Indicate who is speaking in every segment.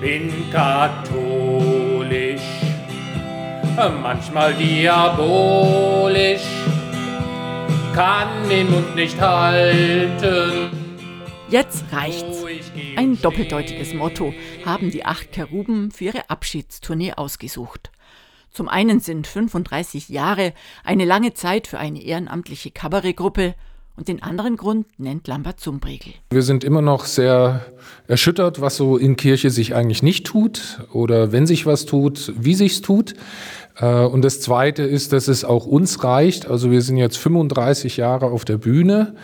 Speaker 1: bin katholisch, manchmal diabolisch, kann den Mund nicht halten.
Speaker 2: Jetzt reicht's. Ein doppeldeutiges Motto haben die acht Keruben für ihre Abschiedstournee ausgesucht. Zum einen sind 35 Jahre eine lange Zeit für eine ehrenamtliche Kabarettgruppe und den anderen Grund nennt Lambert Zumbregel.
Speaker 3: Wir sind immer noch sehr erschüttert, was so in Kirche sich eigentlich nicht tut oder wenn sich was tut, wie sich's tut. Äh, und das Zweite ist, dass es auch uns reicht. Also wir sind jetzt 35 Jahre auf der Bühne.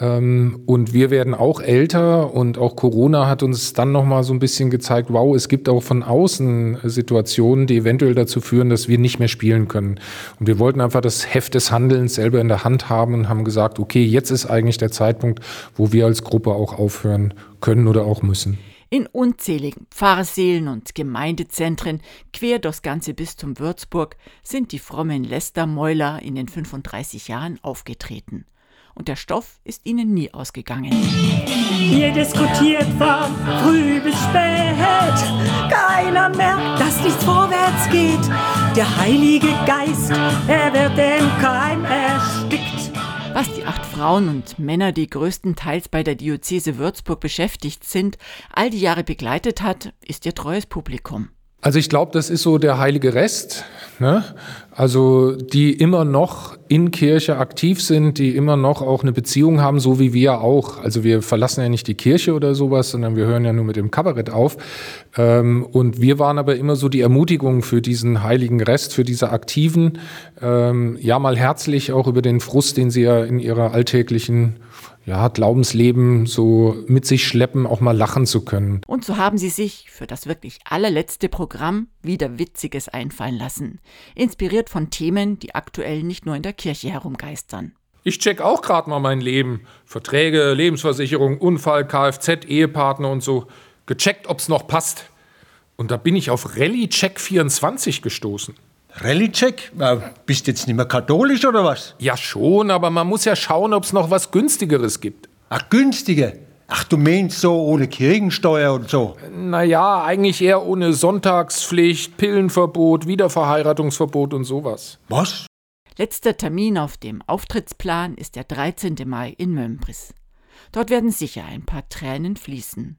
Speaker 3: Ähm, und wir werden auch älter und auch Corona hat uns dann nochmal so ein bisschen gezeigt, wow, es gibt auch von außen Situationen, die eventuell dazu führen, dass wir nicht mehr spielen können. Und wir wollten einfach das Heft des Handelns selber in der Hand haben und haben gesagt, okay, jetzt ist eigentlich der Zeitpunkt, wo wir als Gruppe auch aufhören können oder auch müssen.
Speaker 2: In unzähligen Pfarrseelen und Gemeindezentren quer durchs ganze Bistum Würzburg sind die frommen Lästermäuler in den 35 Jahren aufgetreten und der Stoff ist ihnen nie ausgegangen.
Speaker 4: Hier diskutiert von früh bis spät. Keiner merkt, dass nichts vorwärts geht. Der Heilige Geist, er wird im Keim erstickt.
Speaker 2: Was die acht Frauen und Männer, die größtenteils bei der Diözese Würzburg beschäftigt sind, all die Jahre begleitet hat, ist ihr treues Publikum.
Speaker 3: Also ich glaube, das ist so der heilige Rest. Ne? Also die immer noch in Kirche aktiv sind, die immer noch auch eine Beziehung haben, so wie wir auch. Also wir verlassen ja nicht die Kirche oder sowas, sondern wir hören ja nur mit dem Kabarett auf. Ähm, und wir waren aber immer so die Ermutigung für diesen heiligen Rest, für diese Aktiven. Ähm, ja, mal herzlich auch über den Frust, den sie ja in ihrer alltäglichen ja, Glaubensleben so mit sich schleppen, auch mal lachen zu können.
Speaker 2: Und so haben sie sich für das wirklich allerletzte Programm wieder Witziges einfallen lassen. Inspiriert von Themen, die aktuell nicht nur in der Kirche herumgeistern.
Speaker 3: Ich check auch gerade mal mein Leben. Verträge, Lebensversicherung, Unfall, Kfz, Ehepartner und so. Gecheckt, ob's noch passt. Und da bin ich auf Rallye Check 24 gestoßen.
Speaker 5: Rallye-Check? Bist du jetzt nicht mehr katholisch oder was?
Speaker 3: Ja schon, aber man muss ja schauen, ob es noch was günstigeres gibt.
Speaker 5: Ach, günstiger? Ach, du meinst so ohne Kirchensteuer und so?
Speaker 3: Naja, eigentlich eher ohne Sonntagspflicht, Pillenverbot, Wiederverheiratungsverbot und sowas.
Speaker 5: Was?
Speaker 2: Letzter Termin auf dem Auftrittsplan ist der 13. Mai in Mömbris. Dort werden sicher ein paar Tränen fließen.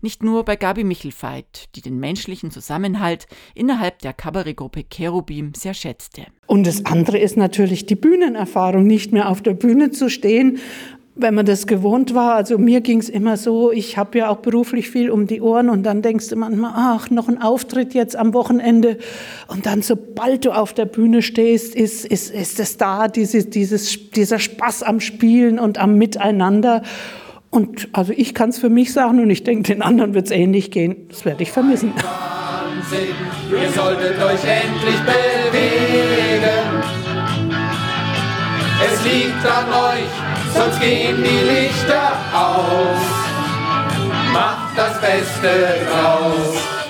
Speaker 2: Nicht nur bei Gabi Michelfeit, die den menschlichen Zusammenhalt innerhalb der Kabarettgruppe Cherubim sehr schätzte.
Speaker 6: Und das andere ist natürlich die Bühnenerfahrung, nicht mehr auf der Bühne zu stehen, wenn man das gewohnt war. Also mir ging es immer so, ich habe ja auch beruflich viel um die Ohren und dann denkst du manchmal, ach, noch ein Auftritt jetzt am Wochenende. Und dann, sobald du auf der Bühne stehst, ist, ist, ist es da, diese, dieses, dieser Spaß am Spielen und am Miteinander. Und also ich kann es für mich sagen und ich denke, den anderen wird es ähnlich gehen. Das werde ich vermissen.
Speaker 1: Wahnsinn, ihr solltet euch endlich bewegen. Es liegt an euch, sonst gehen die Lichter aus. Macht das Beste draus.